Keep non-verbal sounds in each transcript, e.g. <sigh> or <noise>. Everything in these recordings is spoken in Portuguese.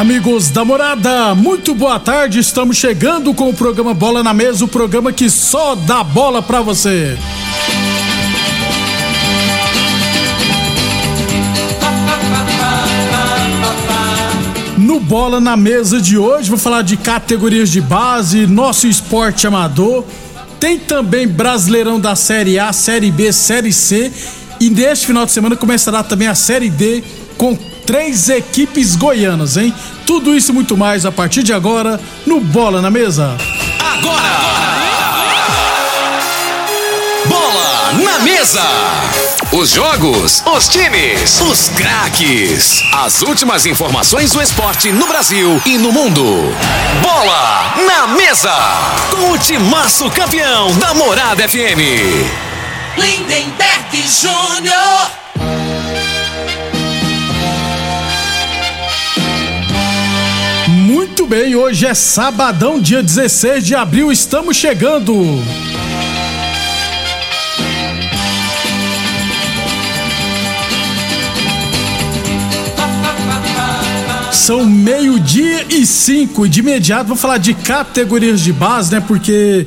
Amigos da morada, muito boa tarde. Estamos chegando com o programa Bola na Mesa o programa que só dá bola pra você. No Bola na Mesa de hoje, vou falar de categorias de base, nosso esporte amador. Tem também Brasileirão da Série A, Série B, Série C. E neste final de semana começará também a Série D com três equipes goianas, hein? Tudo isso e muito mais a partir de agora no Bola na Mesa. Bola na mesa. Os jogos, os times, os craques. As últimas informações do esporte no Brasil e no mundo. Bola na mesa. Com o timaço campeão da Morada FM. Lindenberg Júnior. Muito bem, hoje é sabadão, dia 16 de abril, estamos chegando. São meio-dia e cinco. De imediato vou falar de categorias de base, né? Porque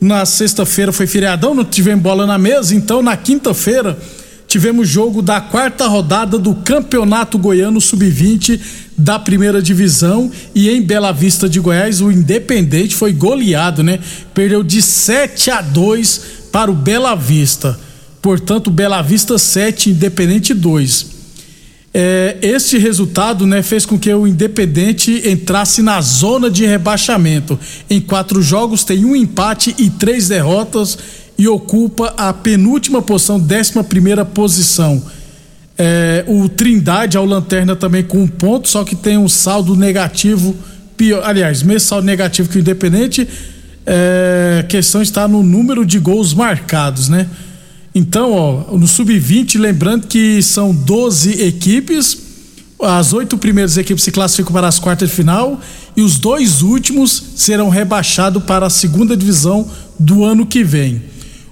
na sexta-feira foi feriadão, não tivemos bola na mesa. Então, na quinta-feira, tivemos jogo da quarta rodada do Campeonato Goiano Sub-20 da primeira divisão. E em Bela Vista de Goiás, o Independente foi goleado, né? Perdeu de 7 a 2 para o Bela Vista. Portanto, Bela Vista 7, Independente 2. É, este resultado né, fez com que o Independente entrasse na zona de rebaixamento. Em quatro jogos, tem um empate e três derrotas e ocupa a penúltima posição, 11 primeira posição. É, o Trindade, ao Lanterna, também com um ponto, só que tem um saldo negativo, pior, aliás, mesmo saldo negativo que o Independente. É, questão está no número de gols marcados, né? Então, ó, no sub-20, lembrando que são 12 equipes, as oito primeiras equipes se classificam para as quartas de final e os dois últimos serão rebaixados para a segunda divisão do ano que vem.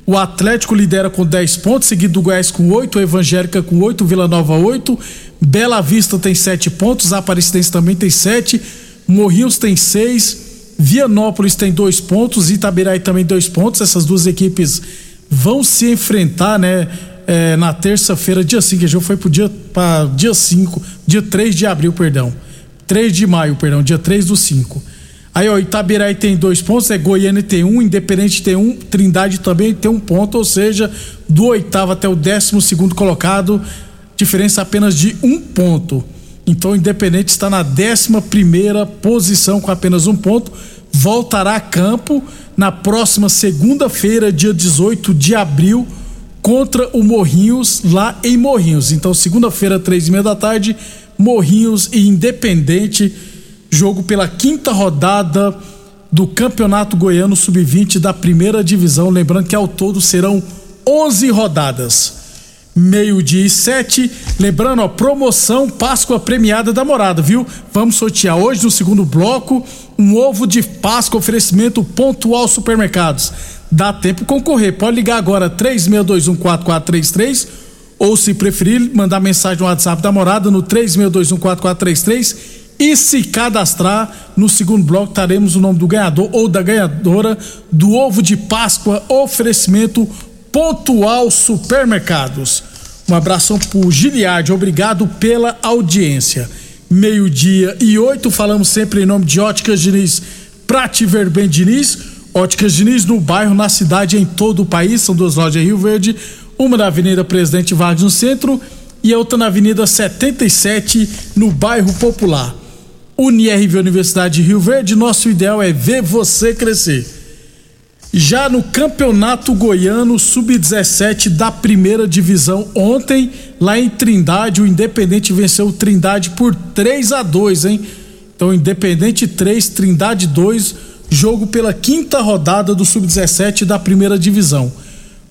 O Atlético lidera com 10 pontos, seguido do Goiás com 8, o Evangélica com 8, Vila Nova 8, Bela Vista tem 7 pontos, Aparecidense também tem 7, Morrinhos tem 6, Vianópolis tem 2 pontos, Itabiraí também 2 pontos. Essas duas equipes vão se enfrentar, né? é, na terça-feira, dia 5, que jogo foi pro dia, dia 5, dia 3 de abril, perdão. 3 de maio, perdão, dia 3 do 5. Aí, ó, Itabiraí tem dois pontos, é Goiânia tem um, Independente tem um, Trindade também tem um ponto, ou seja, do oitavo até o décimo segundo colocado, diferença apenas de um ponto. Então, Independente está na décima primeira posição com apenas um ponto, voltará a campo na próxima segunda-feira, dia 18 de abril, contra o Morrinhos, lá em Morrinhos. Então, segunda-feira, três e meia da tarde, Morrinhos e Independente, jogo pela quinta rodada do Campeonato Goiano Sub-20 da primeira divisão. Lembrando que ao todo serão 11 rodadas. Meio-dia e sete. Lembrando, ó, promoção Páscoa premiada da morada, viu? Vamos sortear hoje no segundo bloco um ovo de Páscoa oferecimento pontual supermercados. Dá tempo concorrer. Pode ligar agora 36214433 ou se preferir, mandar mensagem no WhatsApp da morada no 36214433 e se cadastrar. No segundo bloco teremos o nome do ganhador ou da ganhadora do ovo de Páscoa oferecimento Pontual Supermercados. Um abração pro Giliard, obrigado pela audiência. Meio-dia e oito, falamos sempre em nome de Óticas Diniz, Prate Ver Bem Diniz, Óticas Diniz no bairro, na cidade, em todo o país, são duas lojas em Rio Verde, uma na Avenida Presidente Vargas no centro e a outra na Avenida 77, no bairro Popular. UniRV Universidade de Rio Verde, nosso ideal é ver você crescer. Já no Campeonato Goiano Sub-17 da primeira divisão, ontem, lá em Trindade, o Independente venceu o Trindade por 3 a 2 hein? Então, Independente 3, Trindade 2, jogo pela quinta rodada do Sub-17 da primeira divisão.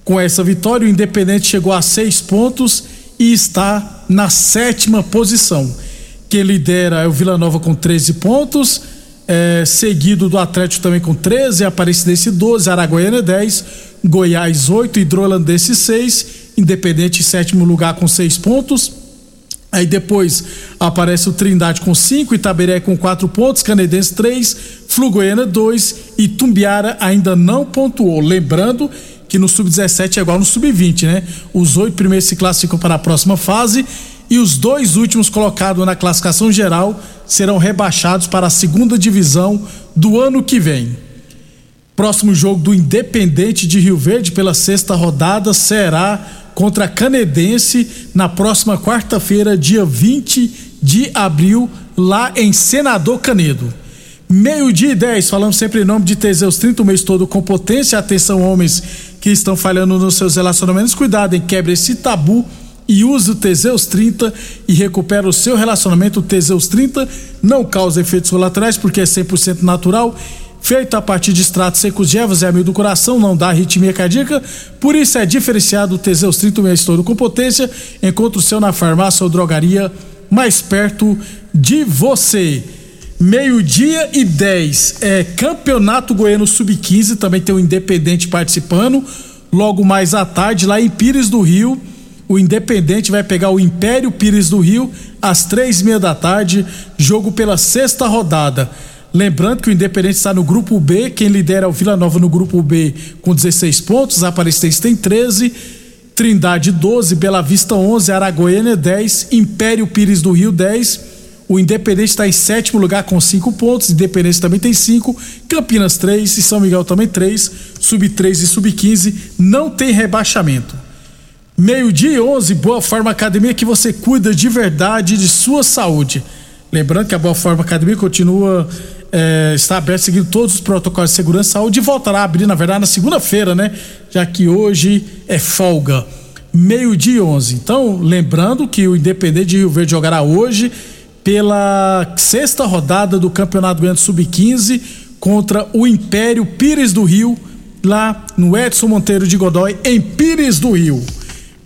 Com essa vitória, o Independente chegou a seis pontos e está na sétima posição. Quem lidera é o Vila Nova com 13 pontos, é, seguido do Atlético também com 13, Aparecidense 12, Araguaiana 10, Goiás 8, Hidrolandense 6, Independente sétimo lugar com 6 pontos. Aí depois aparece o Trindade com 5, Itaberé com 4 pontos, Canedense 3, Flugoiana 2 e Tumbiara ainda não pontuou. Lembrando que no sub-17 é igual no sub-20, né? Os oito primeiros se classificam para a próxima fase e os dois últimos colocados na classificação geral serão rebaixados para a segunda divisão do ano que vem. Próximo jogo do Independente de Rio Verde pela sexta rodada será contra a Canedense na próxima quarta-feira, dia 20 de abril, lá em Senador Canedo. Meio-dia e 10, falamos sempre em nome de Teseus 30 o mês todo com potência. Atenção, homens que estão falhando nos seus relacionamentos. Cuidado, em quebre esse tabu e use o Teseus 30 e recupera o seu relacionamento. O Teseus 30 não causa efeitos colaterais porque é 100% natural. Feito a partir de extratos secos de ervas, é amigo do coração, não dá arritmia cardíaca, por isso é diferenciado o Teseus 30 o mês todo com potência. Encontre o seu na farmácia ou drogaria mais perto de você. Meio-dia e 10 é Campeonato Goiano Sub-15, também tem o Independente participando. Logo mais à tarde, lá em Pires do Rio, o Independente vai pegar o Império Pires do Rio às três e meia da tarde, jogo pela sexta rodada. Lembrando que o Independente está no grupo B, quem lidera é o Vila Nova no grupo B com 16 pontos, Aparecidense tem 13, Trindade 12, Bela Vista 11, Aragoiânia 10, Império Pires do Rio 10 o Independente está em sétimo lugar com cinco pontos. Independente também tem cinco. Campinas três e São Miguel também três. Sub 3 e sub 15 não tem rebaixamento. Meio-dia e 11, Boa Forma Academia que você cuida de verdade de sua saúde. Lembrando que a Boa Forma Academia continua é, está aberta seguindo todos os protocolos de segurança e saúde e voltará a abrir, na verdade, na segunda-feira, né? Já que hoje é folga. Meio-dia e 11. Então, lembrando que o Independente de Rio Verde jogará hoje pela sexta rodada do Campeonato Grande Sub-15 contra o Império Pires do Rio, lá no Edson Monteiro de Godói, em Pires do Rio.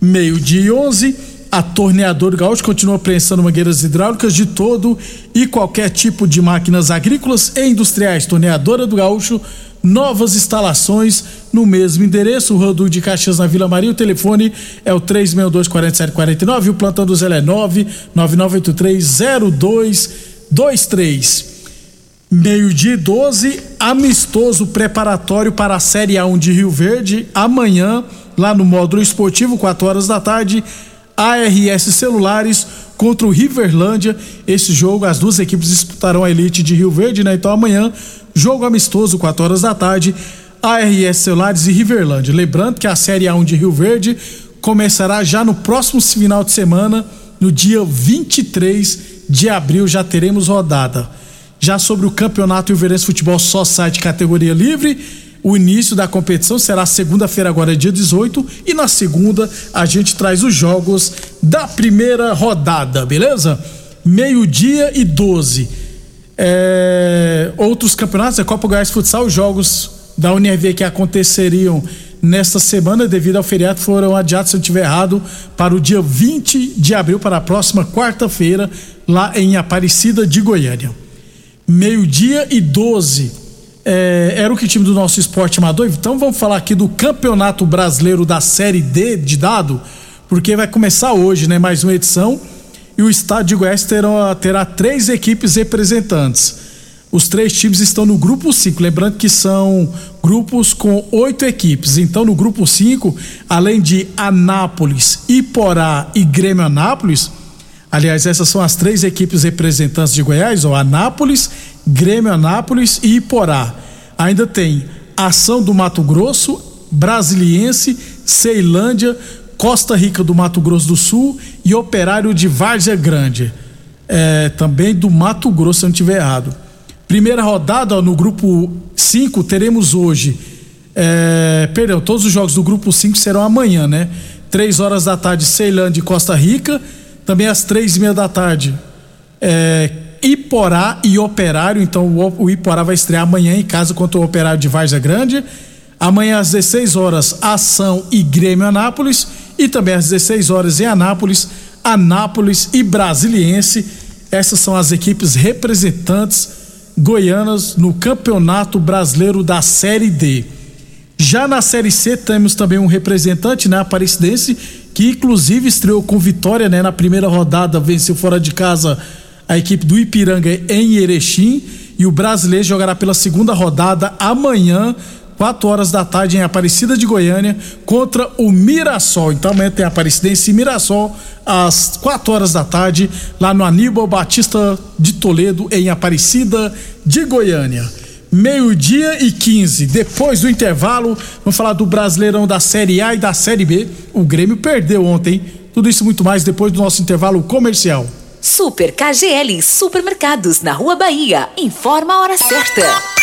Meio-dia e 11, a Torneador Gaúcho continua prensando mangueiras hidráulicas de todo e qualquer tipo de máquinas agrícolas e industriais. Torneadora do Gaúcho novas instalações no mesmo endereço, Rodul de Caxias na Vila Maria. O telefone é o 3624749 e o plantão do Zé é 999830223. Meio-dia 12, amistoso preparatório para a Série A1 de Rio Verde, amanhã, lá no módulo esportivo, 4 horas da tarde, ARS Celulares contra o Riverlândia. Esse jogo, as duas equipes disputarão a elite de Rio Verde, né? Então amanhã Jogo amistoso, 4 horas da tarde, ARS Celulares e Riverlândia. Lembrando que a Série A1 de Rio Verde começará já no próximo final de semana, no dia 23 de abril, já teremos rodada. Já sobre o Campeonato Ilverense Futebol Só Site categoria livre, o início da competição será segunda-feira, agora dia 18, e na segunda a gente traz os jogos da primeira rodada, beleza? Meio-dia e 12. É, outros campeonatos, a Copa Goiás Futsal, jogos da UNRV que aconteceriam nesta semana, devido ao feriado, foram adiados, se eu estiver errado, para o dia 20 de abril, para a próxima quarta-feira, lá em Aparecida de Goiânia. Meio-dia e 12. É, era o que time do nosso esporte amador. Então vamos falar aqui do Campeonato Brasileiro da Série D de dado, porque vai começar hoje, né? Mais uma edição e o estado de Goiás terá, terá três equipes representantes. Os três times estão no grupo 5, lembrando que são grupos com oito equipes. Então, no grupo 5, além de Anápolis, Iporá e Grêmio Anápolis, aliás, essas são as três equipes representantes de Goiás, ó, Anápolis, Grêmio Anápolis e Iporá. Ainda tem Ação do Mato Grosso, Brasiliense, Ceilândia, Costa Rica do Mato Grosso do Sul e Operário de Várzea Grande. É, também do Mato Grosso, se eu não estiver errado. Primeira rodada ó, no grupo 5 teremos hoje. É, perdão, todos os jogos do grupo 5 serão amanhã, né? Três horas da tarde, Ceilândia e Costa Rica. Também às três e meia da tarde, é, Iporá e Operário. Então o, o, Iporá vai estrear amanhã em casa contra o Operário de Várzea Grande. Amanhã às 16 horas, Ação e Grêmio Anápolis. E também às 16 horas em Anápolis, Anápolis e Brasiliense. Essas são as equipes representantes goianas no Campeonato Brasileiro da Série D. Já na Série C temos também um representante, né, Aparecidense, que inclusive estreou com vitória, né, na primeira rodada, venceu fora de casa a equipe do Ipiranga em Erechim e o brasileiro jogará pela segunda rodada amanhã 4 horas da tarde em Aparecida de Goiânia contra o Mirassol. Então amanhã tem Aparecidense e Mirassol às 4 horas da tarde lá no Aníbal Batista de Toledo em Aparecida de Goiânia. Meio-dia e 15. Depois do intervalo, vamos falar do Brasileirão da Série A e da Série B. O Grêmio perdeu ontem. Tudo isso muito mais depois do nosso intervalo comercial. Super KGL Supermercados na Rua Bahia. Informa a hora certa.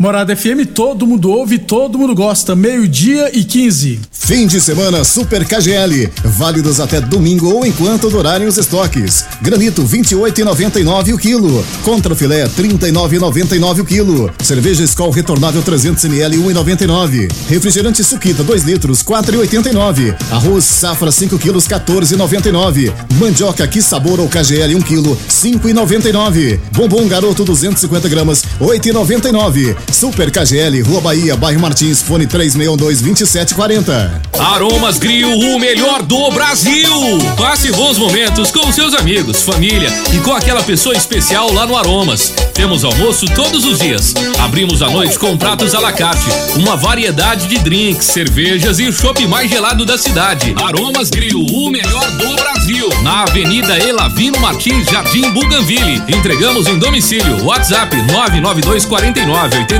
Morada FM, todo mundo ouve, todo mundo gosta. Meio-dia e 15. Fim de semana Super KGL. Válidos até domingo ou enquanto durarem os estoques. Granito 28,99 o quilo. Contra filé 39,99 o quilo. Cerveja Skol retornável 300 ml 1,99. Refrigerante Suquita 2 litros 4,89. Arroz Safra 5 quilos 14,99. Mandioca que sabor ou KGL 1 quilo 5,99. Bombom Garoto 250 gramas 8,99. Super KGL, Rua Bahia, Bairro Martins, fone 3612-2740. Aromas Grill, o melhor do Brasil. Passe bons momentos com seus amigos, família e com aquela pessoa especial lá no Aromas. Temos almoço todos os dias. Abrimos à noite com pratos à la carte, uma variedade de drinks, cervejas e o shopping mais gelado da cidade. Aromas Grill, o melhor do Brasil. Na Avenida Elavino Martins, Jardim Buganville. Entregamos em domicílio. WhatsApp 99249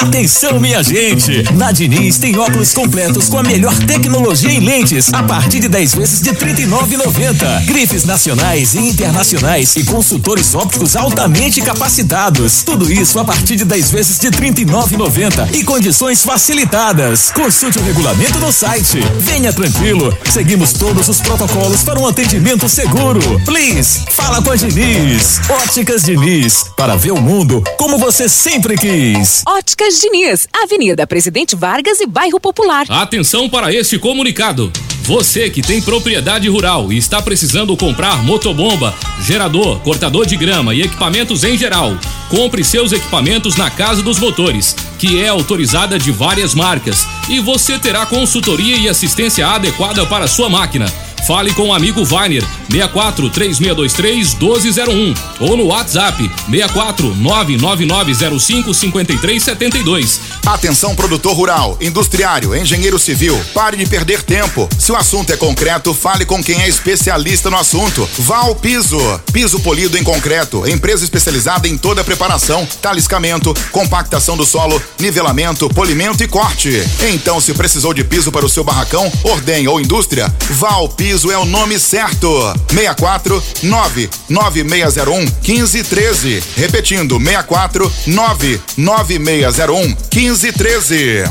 Atenção, minha gente! Na Diniz tem óculos completos com a melhor tecnologia em lentes, a partir de 10 vezes de R$ 39,90. Grifes nacionais e internacionais e consultores ópticos altamente capacitados. Tudo isso a partir de 10 vezes de R$ 39,90 e condições facilitadas. Consulte o regulamento no site. Venha tranquilo, seguimos todos os protocolos para um atendimento seguro. Please, fala com a Diniz. Óticas Diniz, para ver o mundo como você sempre quis. Óticas Diniz, Avenida Presidente Vargas e Bairro Popular. Atenção para este comunicado. Você que tem propriedade rural e está precisando comprar motobomba, gerador, cortador de grama e equipamentos em geral, compre seus equipamentos na Casa dos Motores, que é autorizada de várias marcas, e você terá consultoria e assistência adequada para sua máquina. Fale com o amigo Vainer 64 3623 1201 ou no WhatsApp 64 99905 5372. Atenção produtor rural, industriário, engenheiro civil, pare de perder tempo. Se o assunto é concreto, fale com quem é especialista no assunto. Val Piso, piso polido em concreto, empresa especializada em toda a preparação, taliscamento, compactação do solo, nivelamento, polimento e corte. Então, se precisou de piso para o seu barracão, ordem ou indústria, Val Piso é o nome certo. 64 99601 1513. Repetindo, 64 99601 1513.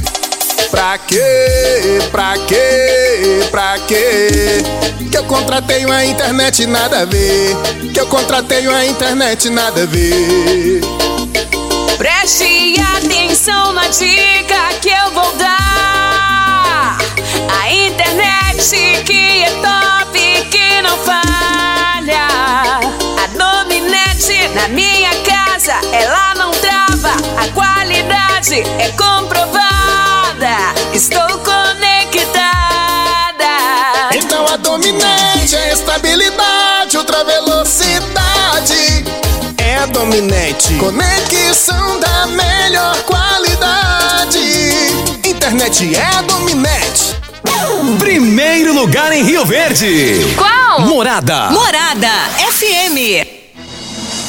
Pra quê? Pra quê? Pra quê? Que eu contratei uma internet nada a ver. Que eu contratei uma internet nada a ver. Preste atenção na dica na minha casa, ela não trava. A qualidade é comprovada. Estou conectada. Então a dominante é estabilidade, ultra velocidade. É a dominante. Conexão da melhor qualidade. Internet é a dominante. Primeiro lugar em Rio Verde. Qual? Morada. Morada FM.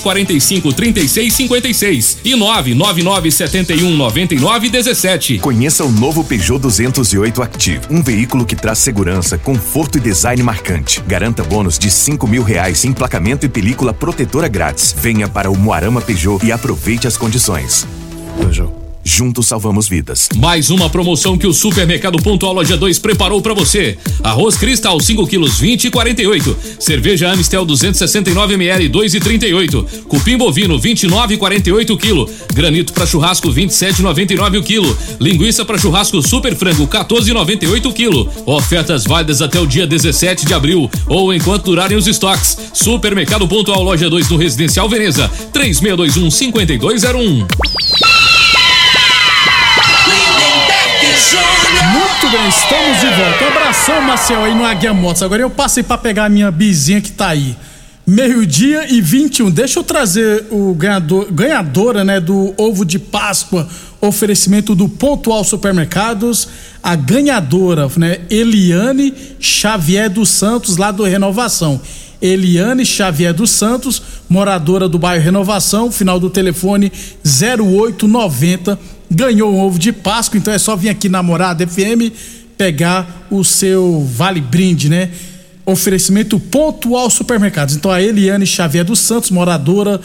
45 36 56 e 999 71 99 17. Conheça o novo Peugeot 208 Active, um veículo que traz segurança, conforto e design marcante. Garanta bônus de 5 mil reais, emplacamento e película protetora grátis. Venha para o Moarama Peugeot e aproveite as condições. Peugeot. Juntos salvamos vidas. Mais uma promoção que o Supermercado Pontual Loja 2 preparou para você. Arroz Cristal 5 quilos 20 e 48. Cerveja Amistel 269 ml 2 e 38. Cupim bovino 29 e 48 quilo. Granito para churrasco 27,99 o quilo. Linguiça para churrasco Super Frango 14,98 quilo. Ofertas válidas até o dia 17 de abril ou enquanto durarem os estoques. Supermercado Pontual Loja 2 no Residencial Veneza 3621 5201. Estamos de volta. Abração, Marcel, aí no Águia Motos. Agora eu passei para pegar a minha bizinha que tá aí. Meio-dia e 21. Deixa eu trazer o ganhador, ganhadora, né, do ovo de Páscoa, oferecimento do Pontual Supermercados, a ganhadora, né, Eliane Xavier dos Santos, lá do Renovação. Eliane Xavier dos Santos, moradora do bairro Renovação, final do telefone 0890, ganhou um ovo de Páscoa, então é só vir aqui na Morada FM pegar o seu vale brinde, né? Oferecimento pontual supermercados. Então a Eliane Xavier dos Santos, moradora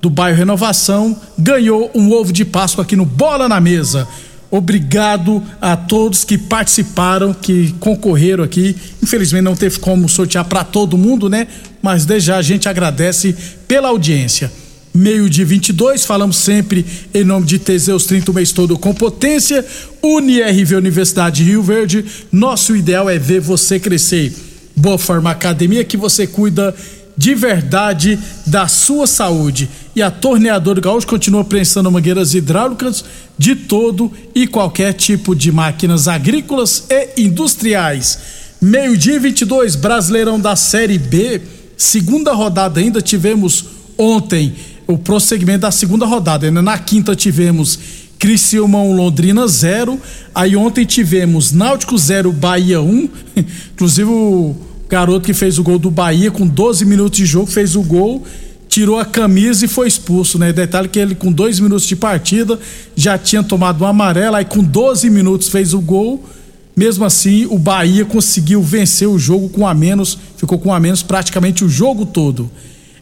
do bairro Renovação, ganhou um ovo de Páscoa aqui no Bola na Mesa. Obrigado a todos que participaram, que concorreram aqui. Infelizmente não teve como sortear para todo mundo, né? Mas desde já a gente agradece pela audiência. Meio de 22, falamos sempre em nome de Teseus 30 o mês todo com potência. UniRV Universidade Rio Verde. Nosso ideal é ver você crescer. Boa Forma Academia que você cuida de verdade da sua saúde. E a Torneadora Gaúcho continua prensando mangueiras hidráulicas de todo e qualquer tipo de máquinas agrícolas e industriais. Meio-dia 22, Brasileirão da Série B, segunda rodada ainda tivemos ontem o prosseguimento da segunda rodada. Ainda na quinta tivemos Criciúma 1, Londrina 0. Aí ontem tivemos Náutico 0, Bahia 1. <laughs> Inclusive o garoto que fez o gol do Bahia com 12 minutos de jogo fez o gol tirou a camisa e foi expulso, né? Detalhe que ele, com dois minutos de partida, já tinha tomado uma amarela, aí com 12 minutos fez o gol. Mesmo assim, o Bahia conseguiu vencer o jogo com a menos, ficou com a menos praticamente o jogo todo.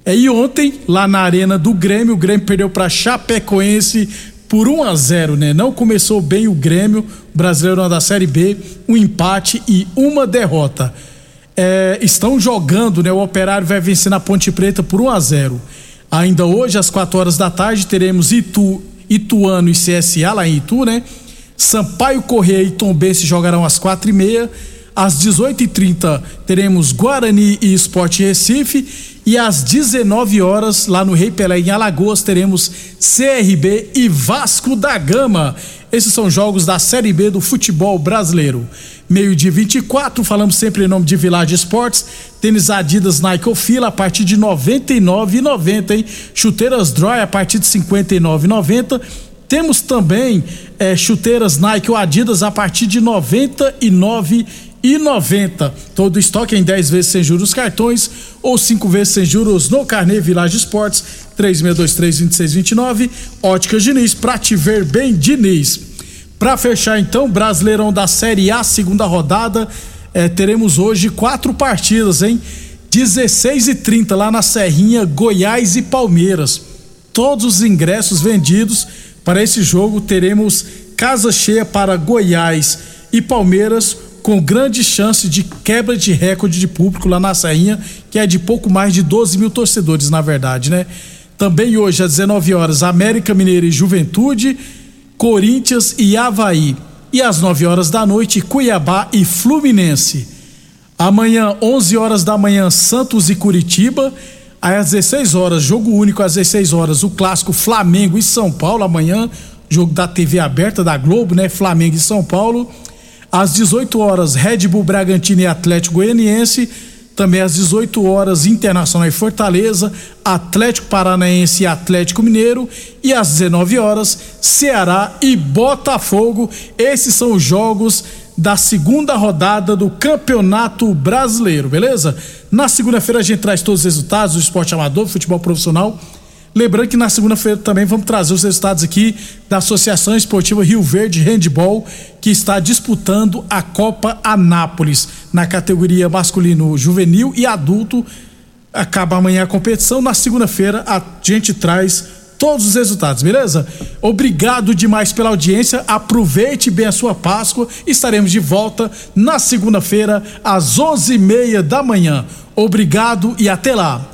É, e ontem, lá na arena do Grêmio, o Grêmio perdeu para Chapecoense por 1 a 0, né? Não começou bem o Grêmio, brasileiro da Série B, um empate e uma derrota é, estão jogando, né? O Operário vai vencer na Ponte Preta por 1 a 0. Ainda hoje, às 4 horas da tarde, teremos Itu, Ituano e CSA lá em Itu, né? Sampaio Correia e Tombense jogarão às quatro e meia. Às 18h30 teremos Guarani e Esporte Recife. E às 19 horas, lá no Rei Pelé, em Alagoas, teremos CRB e Vasco da Gama. Esses são jogos da Série B do futebol brasileiro. Meio-dia 24, falamos sempre em nome de Village Esportes. Tênis Adidas Nike Ofila a partir de R$ 99,90, hein? Chuteiras Droy a partir de R$ 59,90. Temos também é, chuteiras Nike ou Adidas a partir de R$ 99,90. Todo estoque em 10 vezes sem juros cartões ou 5 vezes sem juros no Carnê Village Esportes 3623-2629. Ótica Diniz, pra te ver bem, Diniz. Para fechar então, Brasileirão da Série A, segunda rodada, eh, teremos hoje quatro partidas, hein? 16 e 30 lá na Serrinha, Goiás e Palmeiras. Todos os ingressos vendidos para esse jogo teremos casa cheia para Goiás e Palmeiras com grande chance de quebra de recorde de público lá na Serrinha, que é de pouco mais de 12 mil torcedores, na verdade, né? Também hoje às 19 horas, América Mineira e Juventude Corinthians e Havaí. E às 9 horas da noite, Cuiabá e Fluminense. Amanhã, 11 horas da manhã, Santos e Curitiba. Aí às 16 horas, jogo único às 16 horas, o clássico Flamengo e São Paulo. Amanhã, jogo da TV aberta da Globo, né? Flamengo e São Paulo. Às 18 horas, Red Bull Bragantino e Atlético Goianiense. Também às 18 horas, Internacional e Fortaleza, Atlético Paranaense e Atlético Mineiro. E às 19 horas, Ceará e Botafogo. Esses são os jogos da segunda rodada do Campeonato Brasileiro, beleza? Na segunda-feira a gente traz todos os resultados do esporte amador, futebol profissional Lembrando que na segunda-feira também vamos trazer os resultados aqui da Associação Esportiva Rio Verde Handball, que está disputando a Copa Anápolis na categoria masculino juvenil e adulto. Acaba amanhã a competição, na segunda-feira a gente traz todos os resultados, beleza? Obrigado demais pela audiência. Aproveite bem a sua Páscoa. Estaremos de volta na segunda-feira às onze e meia da manhã. Obrigado e até lá.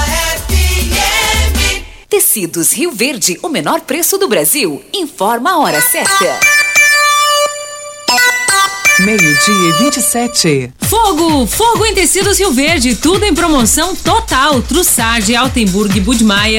Tecidos Rio Verde, o menor preço do Brasil. Informa a hora certa. Meio-dia e 27. Fogo! Fogo em tecidos Rio Verde, tudo em promoção total. Trussardi, Altenburg, Budmeier.